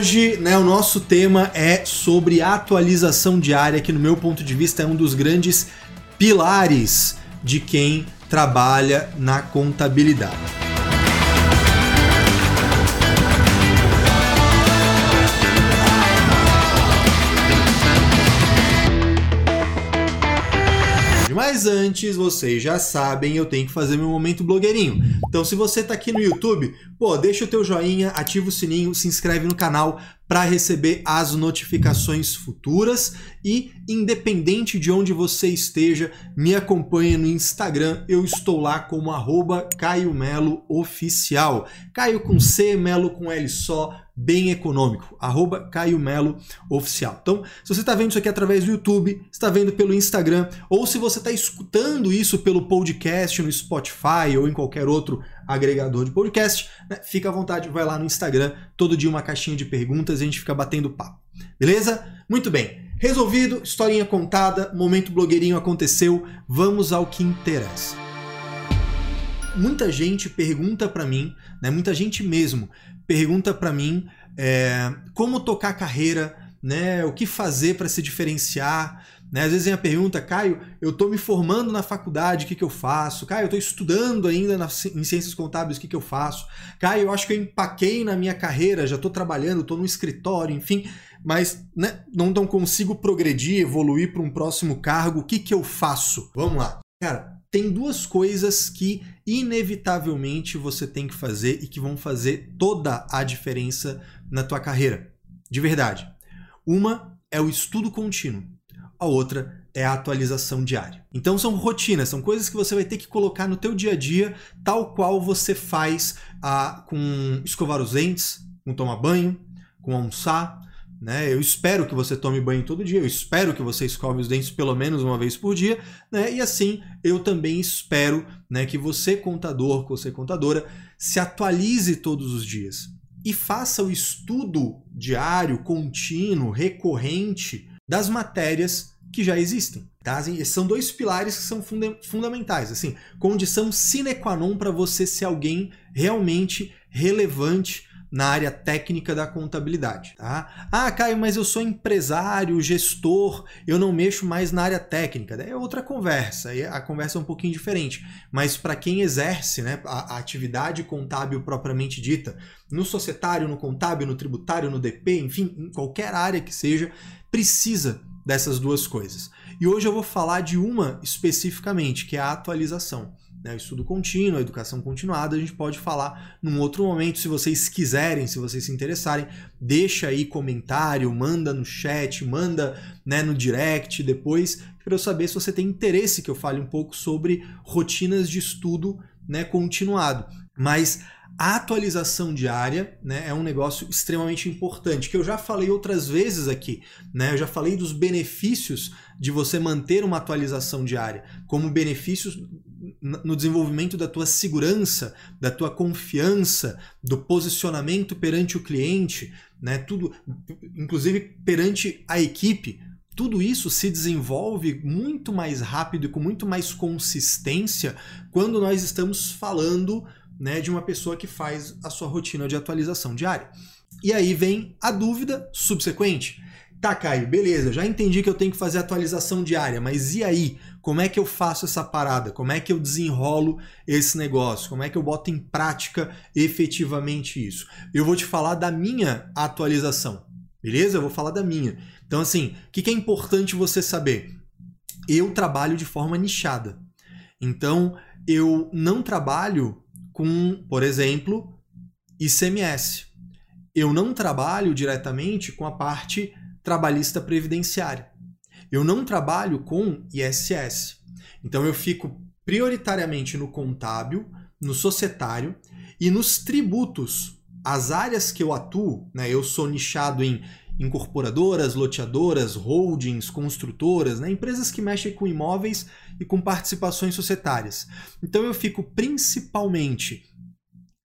hoje, né, o nosso tema é sobre atualização diária, que no meu ponto de vista é um dos grandes pilares de quem trabalha na contabilidade. Mas antes, vocês já sabem, eu tenho que fazer meu momento blogueirinho. Então, se você tá aqui no YouTube, pô, deixa o teu joinha, ativa o sininho, se inscreve no canal para receber as notificações futuras e independente de onde você esteja, me acompanhe no Instagram, eu estou lá como arroba Caio Melo Oficial. Caio com C, Melo com L só, bem econômico, arroba Caio Melo Oficial. Então, se você está vendo isso aqui através do YouTube, está vendo pelo Instagram, ou se você está escutando isso pelo podcast no Spotify ou em qualquer outro agregador de podcast, né, fica à vontade, vai lá no Instagram, todo dia uma caixinha de perguntas e a gente fica batendo papo. Beleza? Muito bem. Resolvido, historinha contada, momento blogueirinho aconteceu, vamos ao que interessa. Muita gente pergunta para mim, né, muita gente mesmo, pergunta para mim é, como tocar carreira, né, o que fazer para se diferenciar. Né? Às vezes vem a pergunta, Caio, eu estou me formando na faculdade, o que, que eu faço? Caio, eu estou estudando ainda na, em ciências contábeis, o que, que eu faço? Caio, eu acho que eu empaquei na minha carreira, já estou trabalhando, estou no escritório, enfim, mas né, não, não consigo progredir, evoluir para um próximo cargo, o que, que eu faço? Vamos lá. Cara, tem duas coisas que inevitavelmente você tem que fazer e que vão fazer toda a diferença na tua carreira. De verdade. Uma é o estudo contínuo. A outra é a atualização diária. Então são rotinas, são coisas que você vai ter que colocar no teu dia a dia, tal qual você faz ah, com escovar os dentes, com tomar banho, com almoçar, né? Eu espero que você tome banho todo dia, eu espero que você escove os dentes pelo menos uma vez por dia, né? e assim eu também espero né, que você, contador, que você, contadora, se atualize todos os dias e faça o estudo diário, contínuo, recorrente das matérias que já existem. Tá? Assim, são dois pilares que são funda fundamentais, assim, condição sine qua non para você ser alguém realmente relevante na área técnica da contabilidade. Tá? Ah, Caio, mas eu sou empresário, gestor, eu não mexo mais na área técnica. É outra conversa, a conversa é um pouquinho diferente. Mas para quem exerce né, a, a atividade contábil propriamente dita, no societário, no contábil, no tributário, no DP, enfim, em qualquer área que seja, precisa dessas duas coisas. E hoje eu vou falar de uma especificamente, que é a atualização né, estudo contínuo, a educação continuada, a gente pode falar num outro momento, se vocês quiserem, se vocês se interessarem, deixa aí comentário, manda no chat, manda né, no direct depois, para eu saber se você tem interesse que eu fale um pouco sobre rotinas de estudo né, continuado. Mas a atualização diária né, é um negócio extremamente importante, que eu já falei outras vezes aqui. Né? Eu já falei dos benefícios de você manter uma atualização diária, como benefícios no desenvolvimento da tua segurança, da tua confiança, do posicionamento perante o cliente, né? Tudo, inclusive perante a equipe. Tudo isso se desenvolve muito mais rápido e com muito mais consistência quando nós estamos falando né, de uma pessoa que faz a sua rotina de atualização diária. E aí vem a dúvida subsequente. Tá, Caio, beleza, já entendi que eu tenho que fazer atualização diária, mas e aí? Como é que eu faço essa parada? Como é que eu desenrolo esse negócio? Como é que eu boto em prática efetivamente isso? Eu vou te falar da minha atualização, beleza? Eu vou falar da minha. Então, assim, o que é importante você saber? Eu trabalho de forma nichada. Então, eu não trabalho com, por exemplo, ICMS. Eu não trabalho diretamente com a parte trabalhista previdenciária. Eu não trabalho com ISS. Então eu fico prioritariamente no contábil, no societário e nos tributos. As áreas que eu atuo, né, eu sou nichado em incorporadoras, loteadoras, holdings, construtoras, né, empresas que mexem com imóveis e com participações societárias. Então eu fico principalmente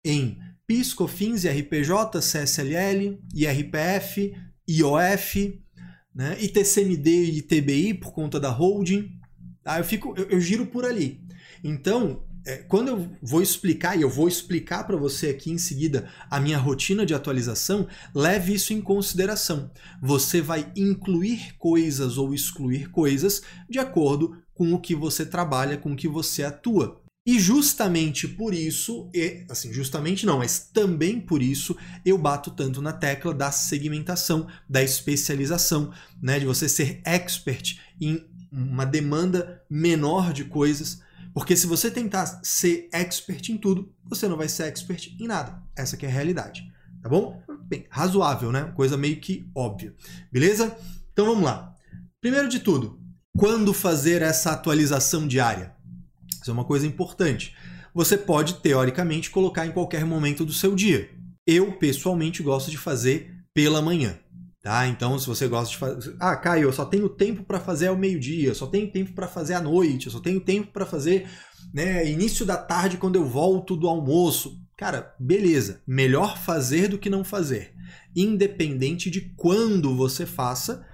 em PIS, COFINS, IRPJ, CSLL, IRPF, IOF, né? ITCMD e ITBI por conta da holding. Tá? Eu, fico, eu, eu giro por ali. Então, é, quando eu vou explicar, e eu vou explicar para você aqui em seguida a minha rotina de atualização, leve isso em consideração. Você vai incluir coisas ou excluir coisas de acordo com o que você trabalha, com o que você atua. E justamente por isso, e, assim, justamente não, mas também por isso, eu bato tanto na tecla da segmentação, da especialização, né, de você ser expert em uma demanda menor de coisas, porque se você tentar ser expert em tudo, você não vai ser expert em nada. Essa que é a realidade, tá bom? Bem, razoável, né? Coisa meio que óbvia. Beleza? Então vamos lá. Primeiro de tudo, quando fazer essa atualização diária? Isso é uma coisa importante. Você pode, teoricamente, colocar em qualquer momento do seu dia. Eu, pessoalmente, gosto de fazer pela manhã. Tá? Então, se você gosta de fazer. Ah, Caio, eu só tenho tempo para fazer ao meio-dia, só tenho tempo para fazer à noite, eu só tenho tempo para fazer né, início da tarde quando eu volto do almoço. Cara, beleza. Melhor fazer do que não fazer. Independente de quando você faça,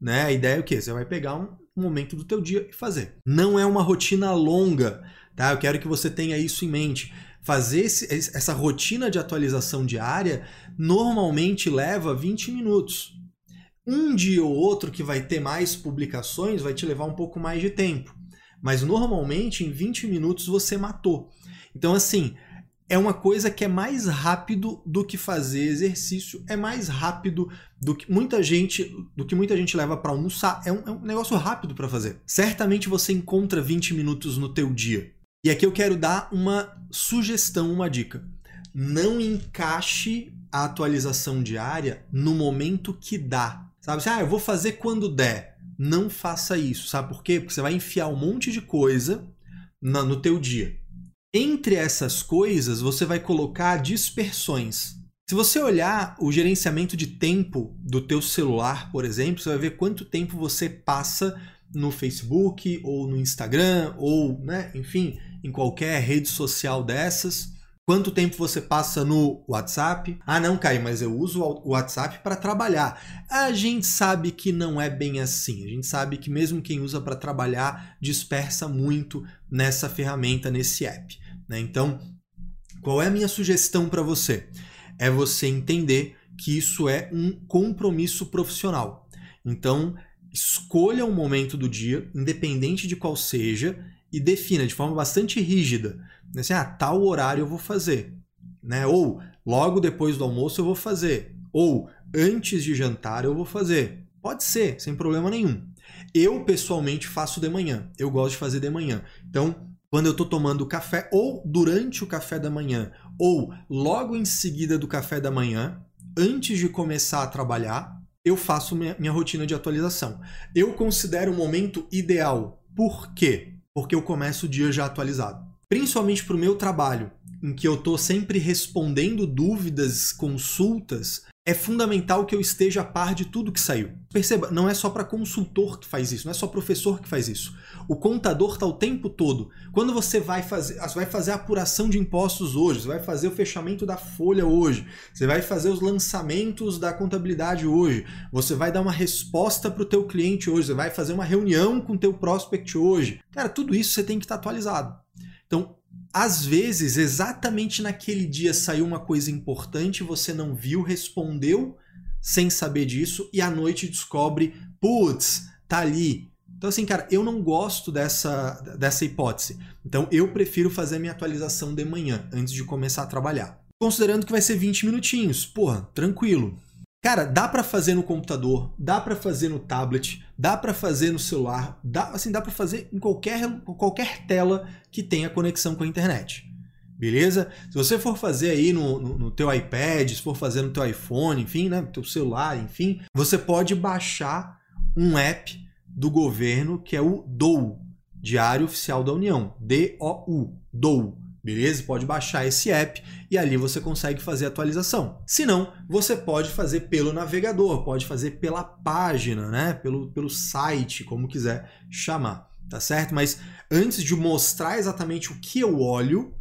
né? A ideia é o quê? Você vai pegar um momento do teu dia e fazer. Não é uma rotina longa, tá? Eu quero que você tenha isso em mente fazer esse, essa rotina de atualização diária normalmente leva 20 minutos. Um dia ou outro que vai ter mais publicações vai te levar um pouco mais de tempo. Mas normalmente em 20 minutos você matou. Então, assim, é uma coisa que é mais rápido do que fazer exercício, é mais rápido do que muita gente, do que muita gente leva para almoçar. É um, é um negócio rápido para fazer. Certamente você encontra 20 minutos no teu dia. E aqui eu quero dar uma sugestão, uma dica. Não encaixe a atualização diária no momento que dá. Sabe? Ah, eu vou fazer quando der. Não faça isso. Sabe por quê? Porque você vai enfiar um monte de coisa no teu dia. Entre essas coisas, você vai colocar dispersões. Se você olhar o gerenciamento de tempo do teu celular, por exemplo, você vai ver quanto tempo você passa no Facebook ou no Instagram ou, né, enfim, em qualquer rede social dessas. Quanto tempo você passa no WhatsApp? Ah, não, Caio, mas eu uso o WhatsApp para trabalhar. A gente sabe que não é bem assim. A gente sabe que mesmo quem usa para trabalhar dispersa muito nessa ferramenta, nesse app. Né? Então, qual é a minha sugestão para você? É você entender que isso é um compromisso profissional. Então, escolha um momento do dia, independente de qual seja, e defina de forma bastante rígida. Né? Assim, ah, tal horário eu vou fazer. Né? Ou logo depois do almoço eu vou fazer. Ou antes de jantar eu vou fazer. Pode ser, sem problema nenhum. Eu, pessoalmente, faço de manhã. Eu gosto de fazer de manhã. Então, quando eu estou tomando café, ou durante o café da manhã, ou logo em seguida do café da manhã, antes de começar a trabalhar, eu faço minha, minha rotina de atualização. Eu considero o momento ideal. Por quê? porque eu começo o dia já atualizado. Principalmente para o meu trabalho, em que eu estou sempre respondendo dúvidas, consultas, é fundamental que eu esteja a par de tudo que saiu. Perceba, não é só para consultor que faz isso, não é só professor que faz isso. O contador está o tempo todo. Quando você vai fazer, você vai fazer a apuração de impostos hoje, você vai fazer o fechamento da folha hoje, você vai fazer os lançamentos da contabilidade hoje, você vai dar uma resposta para o teu cliente hoje, você vai fazer uma reunião com o teu prospect hoje. Cara, tudo isso você tem que estar tá atualizado. Então, às vezes, exatamente naquele dia saiu uma coisa importante, você não viu, respondeu sem saber disso e à noite descobre, putz, tá ali. Então, assim, cara, eu não gosto dessa, dessa hipótese. Então, eu prefiro fazer minha atualização de manhã, antes de começar a trabalhar. Considerando que vai ser 20 minutinhos, porra, tranquilo. Cara, dá para fazer no computador, dá para fazer no tablet, dá para fazer no celular, dá, assim, dá para fazer em qualquer, qualquer tela que tenha conexão com a internet. Beleza? Se você for fazer aí no, no, no teu iPad, se for fazer no teu iPhone, enfim, né, teu celular, enfim, você pode baixar um app do governo que é o DOU, Diário Oficial da União, D-O-U, DOU beleza? Pode baixar esse app e ali você consegue fazer atualização. Se não, você pode fazer pelo navegador, pode fazer pela página, né? Pelo, pelo site, como quiser chamar, tá certo? Mas antes de mostrar exatamente o que eu olho,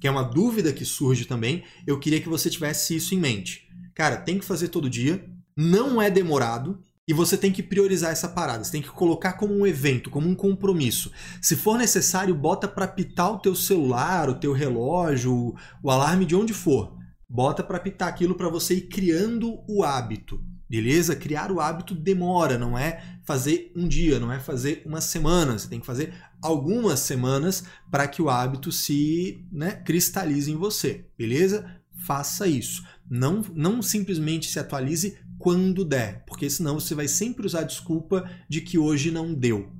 que é uma dúvida que surge também, eu queria que você tivesse isso em mente. Cara, tem que fazer todo dia, não é demorado, E você tem que priorizar essa parada, você tem que colocar como um evento, como um compromisso. Se for necessário, bota para pitar o teu celular, o teu relógio, o, alarme de onde for. Bota para pitar aquilo para você ir criando o hábito. Beleza? Criar o hábito demora, não é fazer um dia, não é fazer uma semana. Você tem que fazer algumas semanas para que o hábito se né, cristalize em você. Beleza? Faça isso. Não, não simplesmente se atualize quando der, porque senão você vai sempre usar a desculpa de que hoje não deu.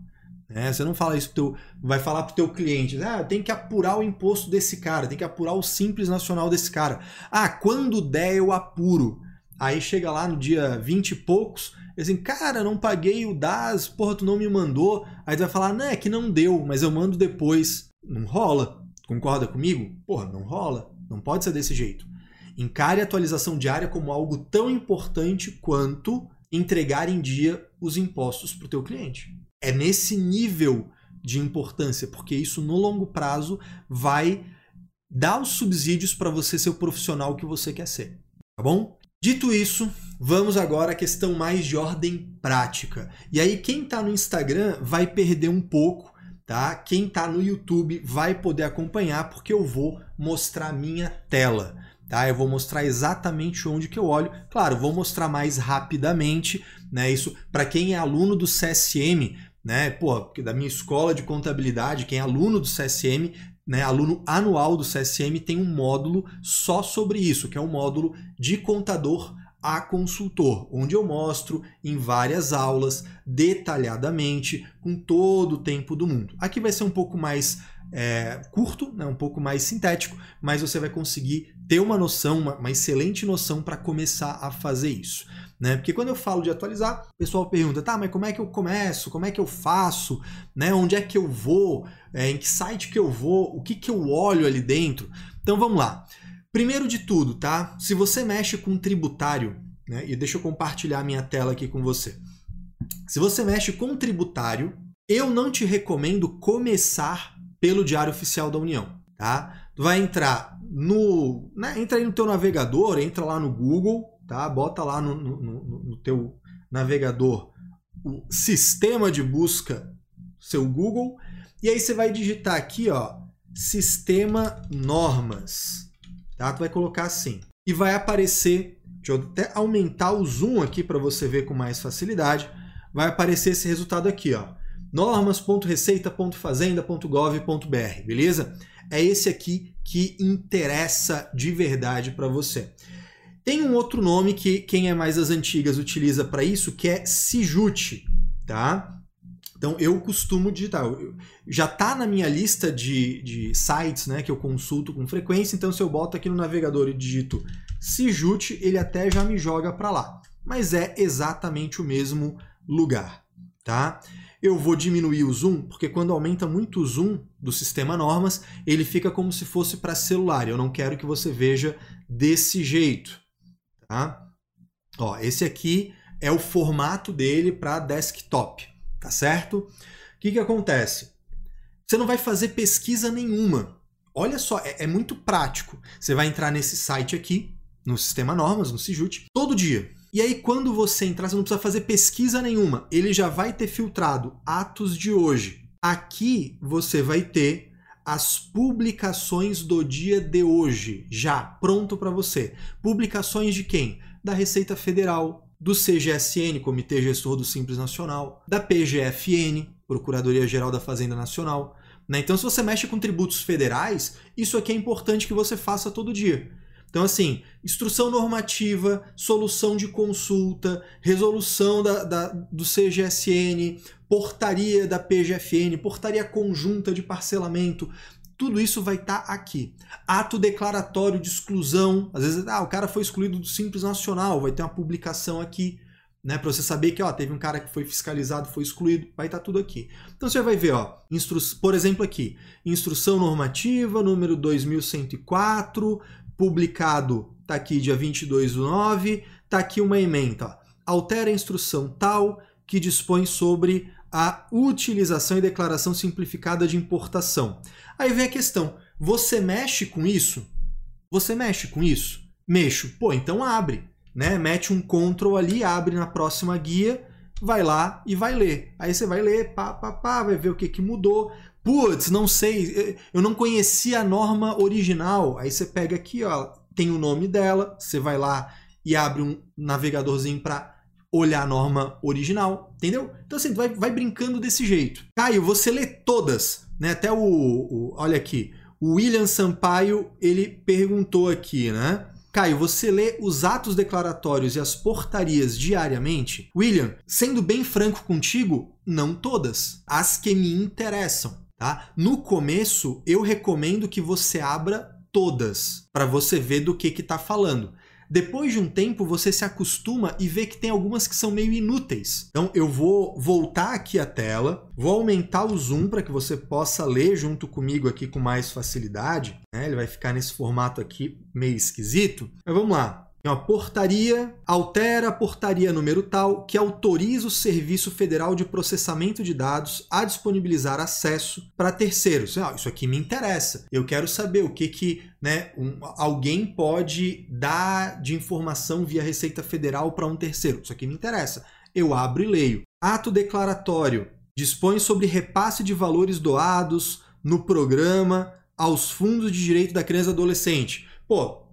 Né? Você não fala isso pro teu, vai falar para o teu cliente, ah, tem que apurar o imposto desse cara, tem que apurar o simples nacional desse cara. Ah, quando der eu apuro. Aí chega lá no dia 20 e poucos, assim, cara, não paguei o DAS, porra, tu não me mandou. Aí tu vai falar, não, é que não deu, mas eu mando depois. Não rola. Concorda comigo? Porra, não rola. Não pode ser desse jeito. Encare a atualização diária como algo tão importante quanto entregar em dia os impostos para o teu cliente. É nesse nível de importância, porque isso no longo prazo vai dar os subsídios para você ser o profissional que você quer ser. Tá bom? Dito isso, vamos agora à questão mais de ordem prática. E aí, quem está no Instagram vai perder um pouco, tá? Quem está no YouTube vai poder acompanhar, porque eu vou mostrar minha tela. Tá? Eu vou mostrar exatamente onde que eu olho. Claro, vou mostrar mais rapidamente, né? Isso para quem é aluno do CSM, né? Pô, da minha escola de contabilidade, quem é aluno do CSM, né, aluno anual do CSM tem um módulo só sobre isso, que é o um módulo de contador a consultor, onde eu mostro em várias aulas, detalhadamente, com todo o tempo do mundo. Aqui vai ser um pouco mais é, curto, né, um pouco mais sintético, mas você vai conseguir ter uma noção, uma, uma excelente noção para começar a fazer isso. Né? Porque quando eu falo de atualizar, o pessoal pergunta, tá, mas como é que eu começo? Como é que eu faço? Né? Onde é que eu vou? É, em que site que eu vou? O que, que eu olho ali dentro? Então vamos lá. Primeiro de tudo, tá? Se você mexe com tributário, né? E deixa eu compartilhar minha tela aqui com você. Se você mexe com tributário, eu não te recomendo começar pelo Diário Oficial da União, tá? Tu vai entrar no, né, entra aí no teu navegador, entra lá no Google, tá? Bota lá no, no, no, no teu navegador o sistema de busca, seu Google, e aí você vai digitar aqui, ó, sistema normas, tá? Tu vai colocar assim e vai aparecer, deixa eu até aumentar o zoom aqui para você ver com mais facilidade, vai aparecer esse resultado aqui, ó, normas.receita.fazenda.gov.br, beleza? É esse aqui que interessa de verdade para você. Tem um outro nome que quem é mais das antigas utiliza para isso, que é Sijute, tá? Então eu costumo digitar. Já está na minha lista de, de sites né, que eu consulto com frequência, então se eu boto aqui no navegador e digito Sijute, ele até já me joga para lá. Mas é exatamente o mesmo lugar, tá? Eu vou diminuir o zoom, porque quando aumenta muito o zoom do sistema normas, ele fica como se fosse para celular. Eu não quero que você veja desse jeito. Tá? Ó, esse aqui é o formato dele para desktop, tá certo? O que, que acontece? Você não vai fazer pesquisa nenhuma. Olha só, é, é muito prático. Você vai entrar nesse site aqui, no Sistema Normas, no Sijut, todo dia. E aí, quando você entrar, você não precisa fazer pesquisa nenhuma. Ele já vai ter filtrado atos de hoje. Aqui você vai ter as publicações do dia de hoje, já pronto para você. Publicações de quem? Da Receita Federal, do CGSN, Comitê Gestor do Simples Nacional, da PGFN, Procuradoria Geral da Fazenda Nacional. Né? Então, se você mexe com tributos federais, isso aqui é importante que você faça todo dia. Então, assim, instrução normativa, solução de consulta, resolução da, da, do CGSN, portaria da PGFN, portaria conjunta de parcelamento, tudo isso vai estar tá aqui. Ato declaratório de exclusão, às vezes, ah, o cara foi excluído do Simples Nacional, vai ter uma publicação aqui, né, para você saber que, ó, teve um cara que foi fiscalizado, foi excluído, vai estar tá tudo aqui. Então você vai ver, ó, por exemplo aqui, instrução normativa número 2104, publicado, tá aqui dia 22 do 9, tá aqui uma emenda, ó, altera a instrução tal que dispõe sobre a utilização e declaração simplificada de importação. Aí vem a questão: você mexe com isso? Você mexe com isso? Mexo. Pô, então abre. Né? Mete um Ctrl ali, abre na próxima guia vai lá e vai ler. Aí você vai ler, pá, pá, pá, vai ver o que, que mudou. Putz, não sei, eu não conhecia a norma original. Aí você pega aqui, ó, tem o nome dela, você vai lá e abre um navegadorzinho para olhar a norma original, entendeu? Então assim, vai, vai brincando desse jeito. Caio, você lê todas, né? Até o, o olha aqui, o William Sampaio, ele perguntou aqui, né? Caio, você lê os atos declaratórios e as portarias diariamente? William, sendo bem franco contigo, não todas. As que me interessam, tá? No começo, eu recomendo que você abra todas para você ver do que que tá falando. Depois de um tempo, você se acostuma e vê que tem algumas que são meio inúteis. Então, eu vou voltar aqui a tela, vou aumentar o zoom para que você possa ler junto comigo aqui com mais facilidade. Né? Ele vai ficar nesse formato aqui meio esquisito. Mas vamos lá. Uma portaria altera a portaria número tal que autoriza o Serviço Federal de Processamento de Dados a disponibilizar acesso para terceiros. Ah, isso aqui me interessa. Eu quero saber o que que né, um, alguém pode dar de informação via Receita Federal para um terceiro. Isso aqui me interessa. Eu abro e leio. Ato declaratório dispõe sobre repasse de valores doados no programa aos fundos de direito da criança e adolescente. Pô,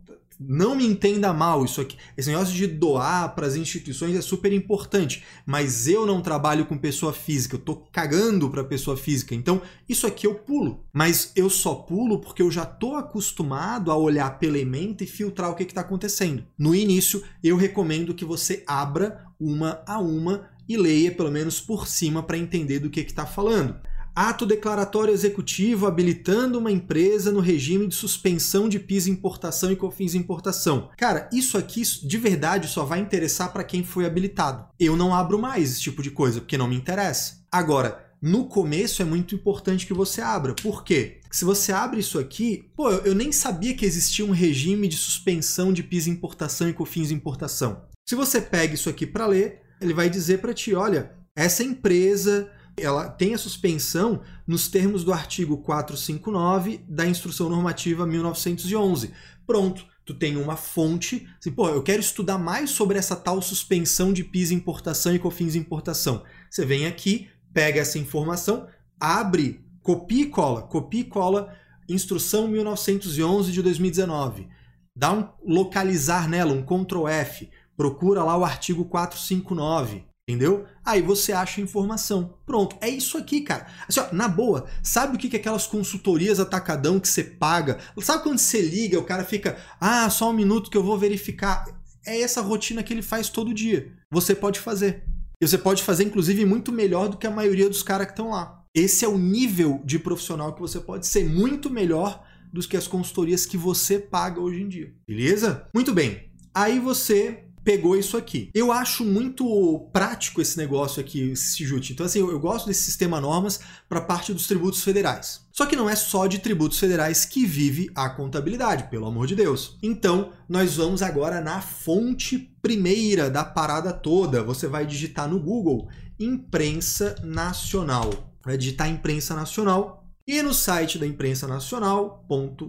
não me entenda mal, isso aqui, esse negócio de doar para as instituições é super importante, mas eu não trabalho com pessoa física, eu tô cagando para pessoa física. Então, isso aqui eu pulo, mas eu só pulo porque eu já tô acostumado a olhar pela ementa e filtrar o que está acontecendo. No início, eu recomendo que você abra uma a uma e leia pelo menos por cima para entender do que está falando. Ato declaratório executivo habilitando uma empresa no regime de suspensão de PIS importação e COFINS importação. Cara, isso aqui de verdade só vai interessar para quem foi habilitado. Eu não abro mais esse tipo de coisa porque não me interessa. Agora, no começo é muito importante que você abra. Por quê? Se você abre isso aqui, pô, eu nem sabia que existia um regime de suspensão de PIS importação e COFINS importação. Se você pega isso aqui para ler, ele vai dizer para ti, olha, essa empresa ela tem a suspensão nos termos do artigo 459 da Instrução Normativa 1911. Pronto, tu tem uma fonte, assim, pô, eu quero estudar mais sobre essa tal suspensão de PIS importação e COFINS importação. Você vem aqui, pega essa informação, abre, copia e cola, copia e cola Instrução 1911 de 2019. Dá um localizar nela, um Ctrl F, procura lá o artigo 459 Entendeu? Aí você acha informação. Pronto, é isso aqui, cara. Assim, ó, na boa, sabe o que é aquelas consultorias atacadão que você paga? Sabe quando você liga, o cara fica, ah, só um minuto que eu vou verificar. É essa rotina que ele faz todo dia. Você pode fazer. E você pode fazer, inclusive, muito melhor do que a maioria dos caras que estão lá. Esse é o nível de profissional que você pode ser muito melhor do que as consultorias que você paga hoje em dia. Beleza? Muito bem. Aí você pegou isso aqui. Eu acho muito prático esse negócio aqui, esse jute. Então, assim, eu, eu gosto desse sistema normas para parte dos tributos federais. Só que não é só de tributos federais que vive a contabilidade, pelo amor de Deus. Então, nós vamos agora na fonte primeira da parada toda. Você vai digitar no Google imprensa nacional. Vai digitar imprensa nacional e no site da imprensa nacional,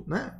né,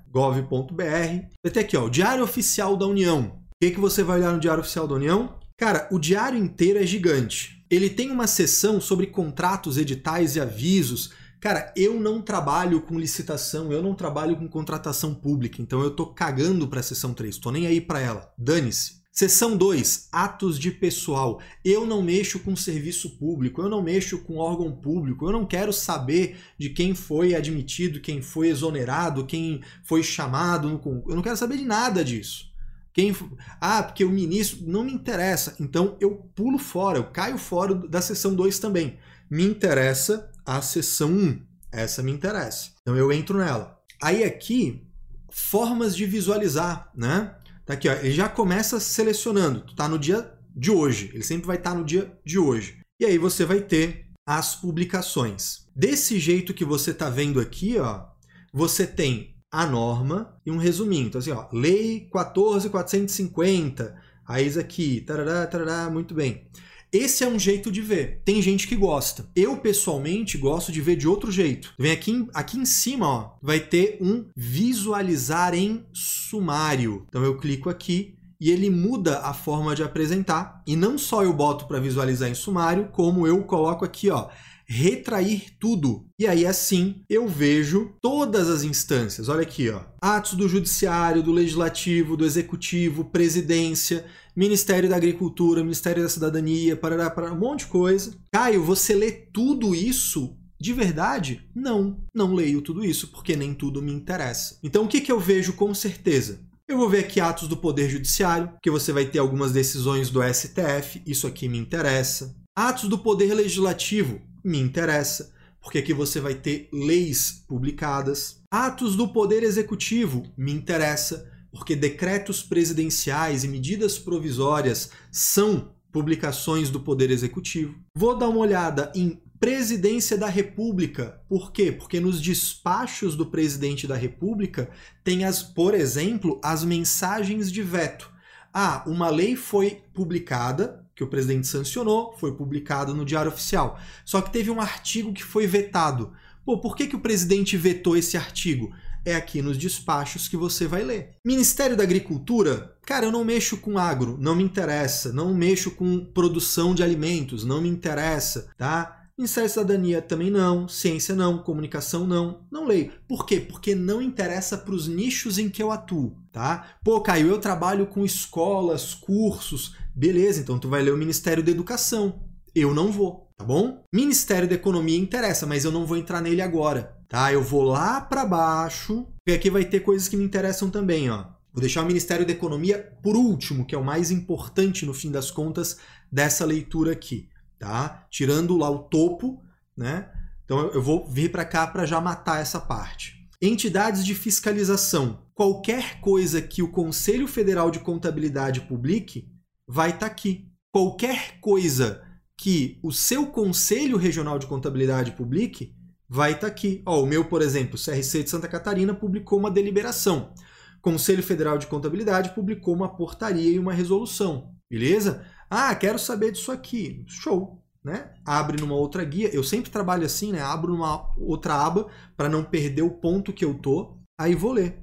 vai ter aqui, ó, Diário Oficial da União que, que você vai olhar no Diário Oficial da União? Cara, o diário inteiro é gigante. Ele tem uma seção sobre contratos, editais e avisos. Cara, eu não trabalho com licitação, eu não trabalho com contratação pública, então eu tô cagando para a seção 3, tô nem aí para ela. Dane-se. Seção 2, atos de pessoal. Eu não mexo com serviço público, eu não mexo com órgão público, eu não quero saber de quem foi admitido, quem foi exonerado, quem foi chamado. Eu não quero saber de nada disso. Quem, ah, porque o ministro não me interessa. Então eu pulo fora, eu caio fora da seção 2 também. Me interessa a seção 1. Um. Essa me interessa. Então eu entro nela. Aí aqui, formas de visualizar, né? Tá aqui, ó, ele já começa selecionando. Tu tá no dia de hoje. Ele sempre vai estar tá no dia de hoje. E aí você vai ter as publicações. Desse jeito que você tá vendo aqui, ó, você tem a norma e um resuminho. Então, assim, ó, Lei 14.450, a isso aqui, tarará, tarará, muito bem. Esse é um jeito de ver. Tem gente que gosta. Eu, pessoalmente, gosto de ver de outro jeito. Vem aqui, aqui em cima, ó, vai ter um visualizar em sumário. Então eu clico aqui e ele muda a forma de apresentar. E não só eu boto para visualizar em sumário, como eu coloco aqui, ó, retrair tudo. E aí assim eu vejo todas as instâncias. Olha aqui, ó. Atos do judiciário, do legislativo, do executivo, presidência, Ministério da Agricultura, Ministério da Cidadania, para para um monte de coisa. Caio, você lê tudo isso de verdade? Não, não leio tudo isso, porque nem tudo me interessa. Então o que, que eu vejo com certeza? Eu vou ver aqui atos do Poder Judiciário, que você vai ter algumas decisões do STF, isso aqui me interessa. Atos do Poder Legislativo, me interessa, porque aqui você vai ter leis publicadas. Atos do Poder Executivo, me interessa, porque decretos presidenciais e medidas provisórias são publicações do Poder Executivo. Vou dar uma olhada em Presidência da República. Por quê? Porque nos despachos do presidente da República tem as, por exemplo, as mensagens de veto. Ah, uma lei foi publicada, que o presidente sancionou, foi publicado no Diário Oficial. Só que teve um artigo que foi vetado. Pô, por que, que o presidente vetou esse artigo? É aqui nos despachos que você vai ler. Ministério da Agricultura, cara, eu não mexo com agro, não me interessa. Não mexo com produção de alimentos, não me interessa, tá? Da Cidadania também não, ciência não, comunicação não, não leio. Por quê? Porque não interessa para os nichos em que eu atuo, tá? Pô, Caio, eu trabalho com escolas, cursos, beleza, então tu vai ler o Ministério da Educação. Eu não vou, tá bom? Ministério da Economia interessa, mas eu não vou entrar nele agora, tá? Eu vou lá para baixo, e aqui vai ter coisas que me interessam também, ó. Vou deixar o Ministério da Economia por último, que é o mais importante no fim das contas dessa leitura aqui tá? Tirando lá o topo, né? Então eu vou vir para cá para já matar essa parte. Entidades de fiscalização. Qualquer coisa que o Conselho Federal de Contabilidade publique vai estar tá aqui. Qualquer coisa que o seu Conselho Regional de Contabilidade publique vai estar tá aqui. Ó, o meu, por exemplo, CRC de Santa Catarina publicou uma deliberação. Conselho Federal de Contabilidade publicou uma portaria e uma resolução. Beleza? Ah, quero saber disso aqui. Show. Né? Abre numa outra guia. Eu sempre trabalho assim, né? Abro numa outra aba para não perder o ponto que eu tô. Aí vou ler.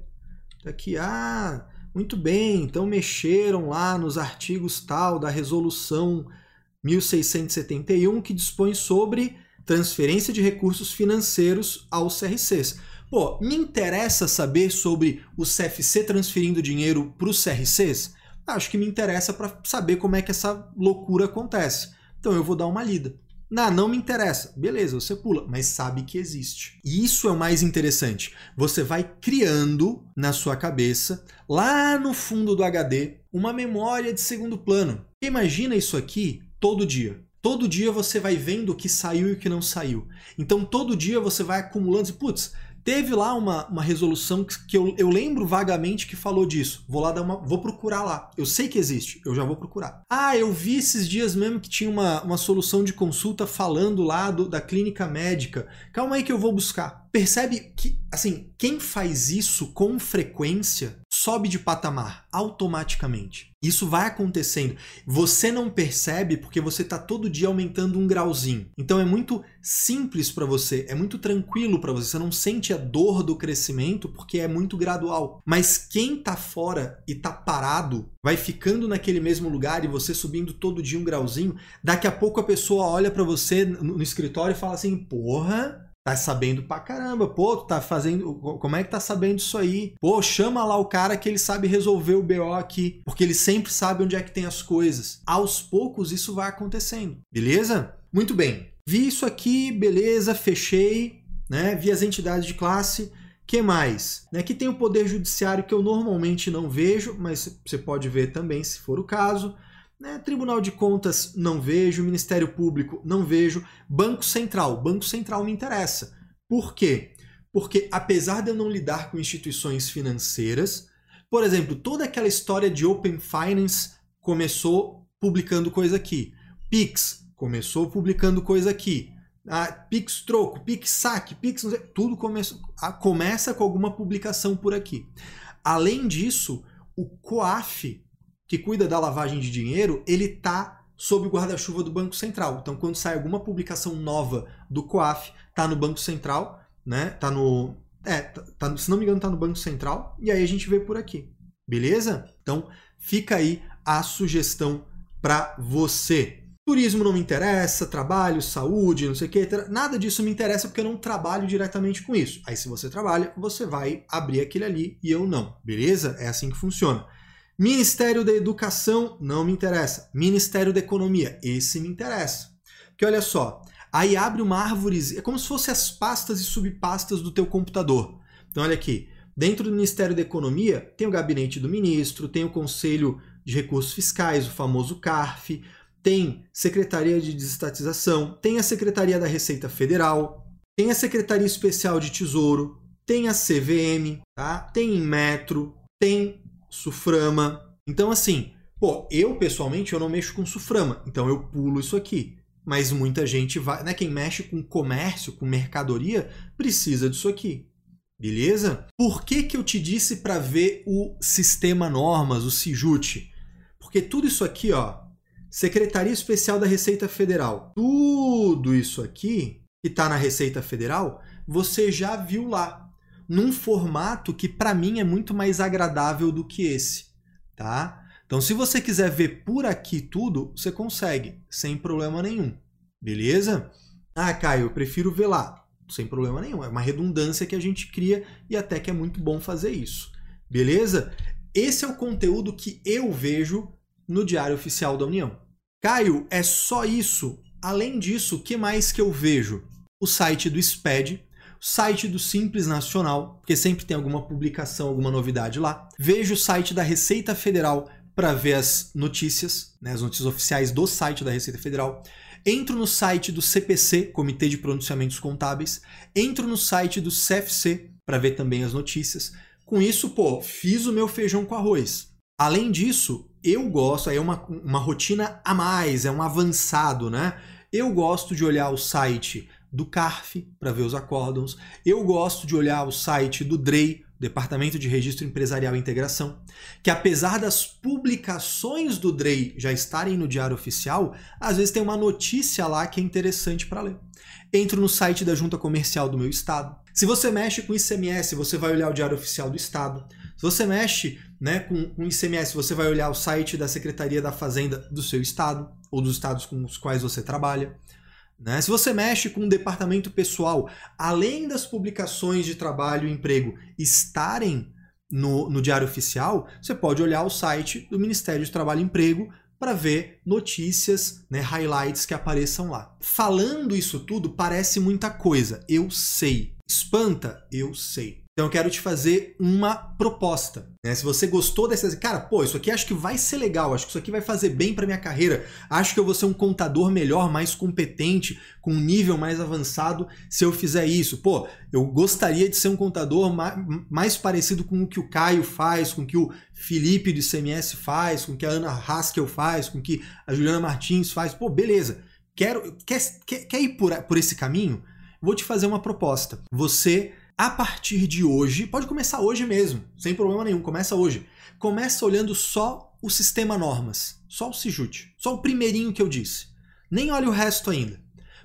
Tá aqui, ah, muito bem. Então mexeram lá nos artigos tal da resolução 1671 que dispõe sobre transferência de recursos financeiros aos CRCs. Pô, me interessa saber sobre o CFC transferindo dinheiro para os CRCs? Acho que me interessa para saber como é que essa loucura acontece. Então eu vou dar uma lida. Não, não me interessa. Beleza, você pula, mas sabe que existe. E isso é o mais interessante. Você vai criando na sua cabeça, lá no fundo do HD, uma memória de segundo plano. Imagina isso aqui todo dia. Todo dia você vai vendo o que saiu e o que não saiu. Então todo dia você vai acumulando, putz, Teve lá uma, uma resolução que, que eu, eu lembro vagamente que falou disso. Vou lá dar uma. Vou procurar lá. Eu sei que existe, eu já vou procurar. Ah, eu vi esses dias mesmo que tinha uma, uma solução de consulta falando lá do, da clínica médica. Calma aí que eu vou buscar. Percebe que, assim, quem faz isso com frequência sobe de patamar automaticamente. Isso vai acontecendo. Você não percebe porque você está todo dia aumentando um grauzinho. Então é muito simples para você, é muito tranquilo para você. Você não sente a dor do crescimento porque é muito gradual. Mas quem está fora e está parado, vai ficando naquele mesmo lugar e você subindo todo dia um grauzinho, daqui a pouco a pessoa olha para você no escritório e fala assim: "Porra, Tá sabendo pra caramba, pô, tu tá fazendo. Como é que tá sabendo isso aí? Pô, chama lá o cara que ele sabe resolver o BO aqui, porque ele sempre sabe onde é que tem as coisas. Aos poucos isso vai acontecendo, beleza? Muito bem. Vi isso aqui, beleza, fechei, né? Vi as entidades de classe. que mais? Aqui tem o poder judiciário que eu normalmente não vejo, mas você pode ver também se for o caso. Né? Tribunal de Contas, não vejo. Ministério Público, não vejo. Banco Central, Banco Central me interessa. Por quê? Porque apesar de eu não lidar com instituições financeiras, por exemplo, toda aquela história de Open Finance começou publicando coisa aqui. Pix começou publicando coisa aqui. Ah, Pix troco, Pix saque, Pix tudo começa, começa com alguma publicação por aqui. Além disso, o COAF que cuida da lavagem de dinheiro, ele está sob o guarda-chuva do Banco Central. Então, quando sai alguma publicação nova do COAF, está no Banco Central, né? Tá no. É, tá, tá, se não me engano, está no Banco Central, e aí a gente vê por aqui. Beleza? Então, fica aí a sugestão para você. Turismo não me interessa, trabalho, saúde, não sei o que, nada disso me interessa porque eu não trabalho diretamente com isso. Aí, se você trabalha, você vai abrir aquele ali e eu não, beleza? É assim que funciona. Ministério da Educação não me interessa. Ministério da Economia, esse me interessa. Porque olha só, aí abre uma árvore, é como se fossem as pastas e subpastas do teu computador. Então olha aqui, dentro do Ministério da Economia tem o gabinete do ministro, tem o Conselho de Recursos Fiscais, o famoso CARF, tem Secretaria de Desestatização, tem a Secretaria da Receita Federal, tem a Secretaria Especial de Tesouro, tem a CVM, tá? tem Metro, tem Suframa. Então, assim, pô, eu pessoalmente eu não mexo com Suframa, então eu pulo isso aqui. Mas muita gente vai, né? Quem mexe com comércio, com mercadoria, precisa disso aqui. Beleza? Por que, que eu te disse para ver o sistema normas, o CIJUT? Porque tudo isso aqui, ó, Secretaria Especial da Receita Federal. Tudo isso aqui que está na Receita Federal, você já viu lá, num formato que para mim é muito mais agradável do que esse, tá? Então, se você quiser ver por aqui tudo, você consegue, sem problema nenhum. Beleza? Ah, Caio, eu prefiro ver lá. Sem problema nenhum. É uma redundância que a gente cria e até que é muito bom fazer isso. Beleza? Esse é o conteúdo que eu vejo no Diário Oficial da União. Caio, é só isso? Além disso, o que mais que eu vejo? O site do SPED, site do Simples Nacional, porque sempre tem alguma publicação, alguma novidade lá. Vejo o site da Receita Federal para ver as notícias, né, as notícias oficiais do site da Receita Federal. Entro no site do CPC, Comitê de Pronunciamentos Contábeis. Entro no site do CFC para ver também as notícias. Com isso, pô, fiz o meu feijão com arroz. Além disso, eu gosto, aí é uma, uma rotina a mais, é um avançado, né? Eu gosto de olhar o site do CARF para ver os acórdãos. Eu gosto de olhar o site do DREI, Departamento de Registro Empresarial e Integração, que apesar das publicações do DREI já estarem no Diário Oficial, às vezes tem uma notícia lá que é interessante para ler. Entro no site da Junta Comercial do meu estado. Se você mexe com ICMS, você vai olhar o Diário Oficial do Estado. Se você mexe né, com, com ICMS, você vai olhar o site da Secretaria da Fazenda do seu estado ou dos estados com os quais você trabalha. Né? Se você mexe com o departamento pessoal, além das publicações de trabalho e emprego estarem no, no Diário Oficial, você pode olhar o site do Ministério de Trabalho e Emprego para ver notícias, né, highlights que apareçam lá. Falando isso tudo, parece muita coisa, eu sei. Espanta? Eu sei. Então eu quero te fazer uma proposta. Né? Se você gostou dessa, cara, pô, isso aqui acho que vai ser legal, acho que isso aqui vai fazer bem para minha carreira, acho que eu vou ser um contador melhor, mais competente, com um nível mais avançado se eu fizer isso. Pô, eu gostaria de ser um contador mais parecido com o que o Caio faz, com o que o Felipe do CMS faz, com o que a Ana Haskell faz, com o que a Juliana Martins faz. Pô, beleza. Quero, quer, quer, quer ir por, por esse caminho? Vou te fazer uma proposta. Você a partir de hoje, pode começar hoje mesmo, sem problema nenhum, começa hoje. Começa olhando só o sistema normas, só o Sijut, só o primeirinho que eu disse. Nem olhe o resto ainda,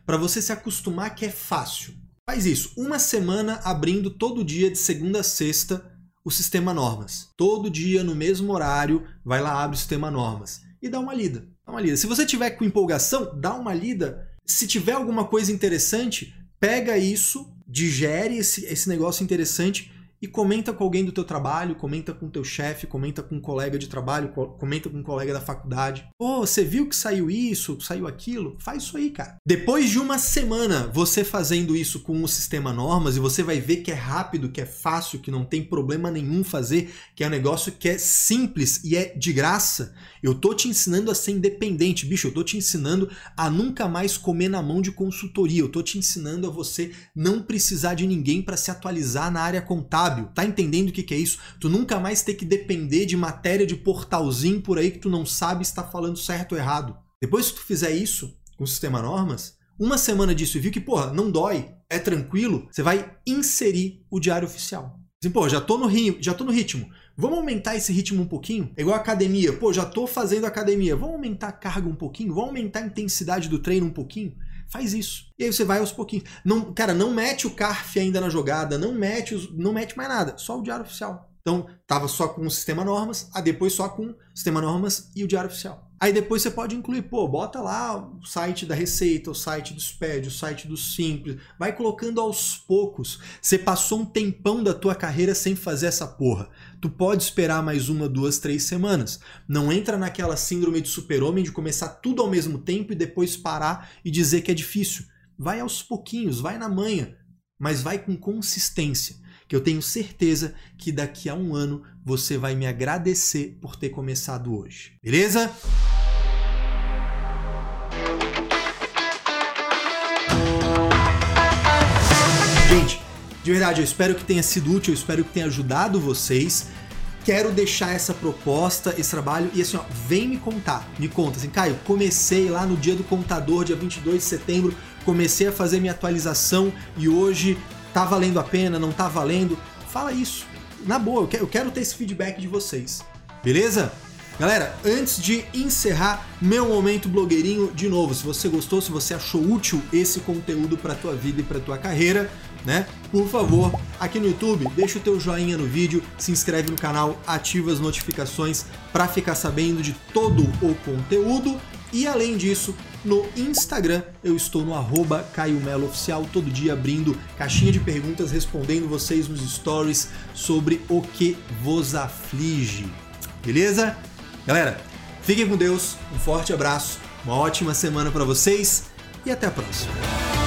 para você se acostumar que é fácil. Faz isso, uma semana abrindo todo dia de segunda a sexta o sistema normas. Todo dia no mesmo horário, vai lá abre o sistema normas e dá uma lida. Dá uma lida. Se você tiver com empolgação, dá uma lida. Se tiver alguma coisa interessante, pega isso digere esse, esse negócio interessante e comenta com alguém do teu trabalho, comenta com teu chefe, comenta com um colega de trabalho, comenta com um colega da faculdade. Pô, você viu que saiu isso, saiu aquilo? Faz isso aí, cara. Depois de uma semana você fazendo isso com o sistema normas e você vai ver que é rápido, que é fácil, que não tem problema nenhum fazer, que é um negócio que é simples e é de graça. Eu tô te ensinando a ser independente, bicho, eu tô te ensinando a nunca mais comer na mão de consultoria. Eu tô te ensinando a você não precisar de ninguém para se atualizar na área contábil sábio, tá entendendo o que, que é isso? Tu nunca mais ter que depender de matéria de portalzinho por aí que tu não sabe está falando certo ou errado. Depois que tu fizer isso com o sistema normas, uma semana disso e viu que, porra, não dói, é tranquilo, você vai inserir o diário oficial. Assim, pô, já tô no ritmo, já tô no ritmo. Vamos aumentar esse ritmo um pouquinho? É igual academia. Pô, já tô fazendo academia. Vamos aumentar a carga um pouquinho? Vamos aumentar a intensidade do treino um pouquinho? Faz isso. E aí você vai aos pouquinhos. Não, cara, não mete o CARF ainda na jogada, não mete, os, não mete mais nada, só o diário oficial. Então, tava só com o sistema normas, a depois só com o sistema normas e o diário oficial. Aí depois você pode incluir, pô, bota lá o site da Receita, o site do SPED, o site do Simples, vai colocando aos poucos. Você passou um tempão da tua carreira sem fazer essa porra. Tu pode esperar mais uma, duas, três semanas. Não entra naquela síndrome de super-homem de começar tudo ao mesmo tempo e depois parar e dizer que é difícil. Vai aos pouquinhos, vai na manha, mas vai com consistência que eu tenho certeza que daqui a um ano você vai me agradecer por ter começado hoje. Beleza? Gente, de verdade, eu espero que tenha sido útil, eu espero que tenha ajudado vocês. Quero deixar essa proposta, esse trabalho, e assim, ó, vem me contar. Me conta, assim, Caio, comecei lá no dia do contador, dia 22 de setembro, comecei a fazer minha atualização e hoje Tá valendo a pena? Não tá valendo? Fala isso. Na boa, eu quero ter esse feedback de vocês. Beleza? Galera, antes de encerrar meu momento blogueirinho, de novo, se você gostou, se você achou útil esse conteúdo para tua vida e para tua carreira, né? Por favor, aqui no YouTube, deixa o teu joinha no vídeo, se inscreve no canal, ativa as notificações para ficar sabendo de todo o conteúdo e além disso, no Instagram eu estou no arroba Caio Oficial, todo dia abrindo caixinha de perguntas, respondendo vocês nos stories sobre o que vos aflige. Beleza? Galera, fiquem com Deus, um forte abraço, uma ótima semana para vocês e até a próxima.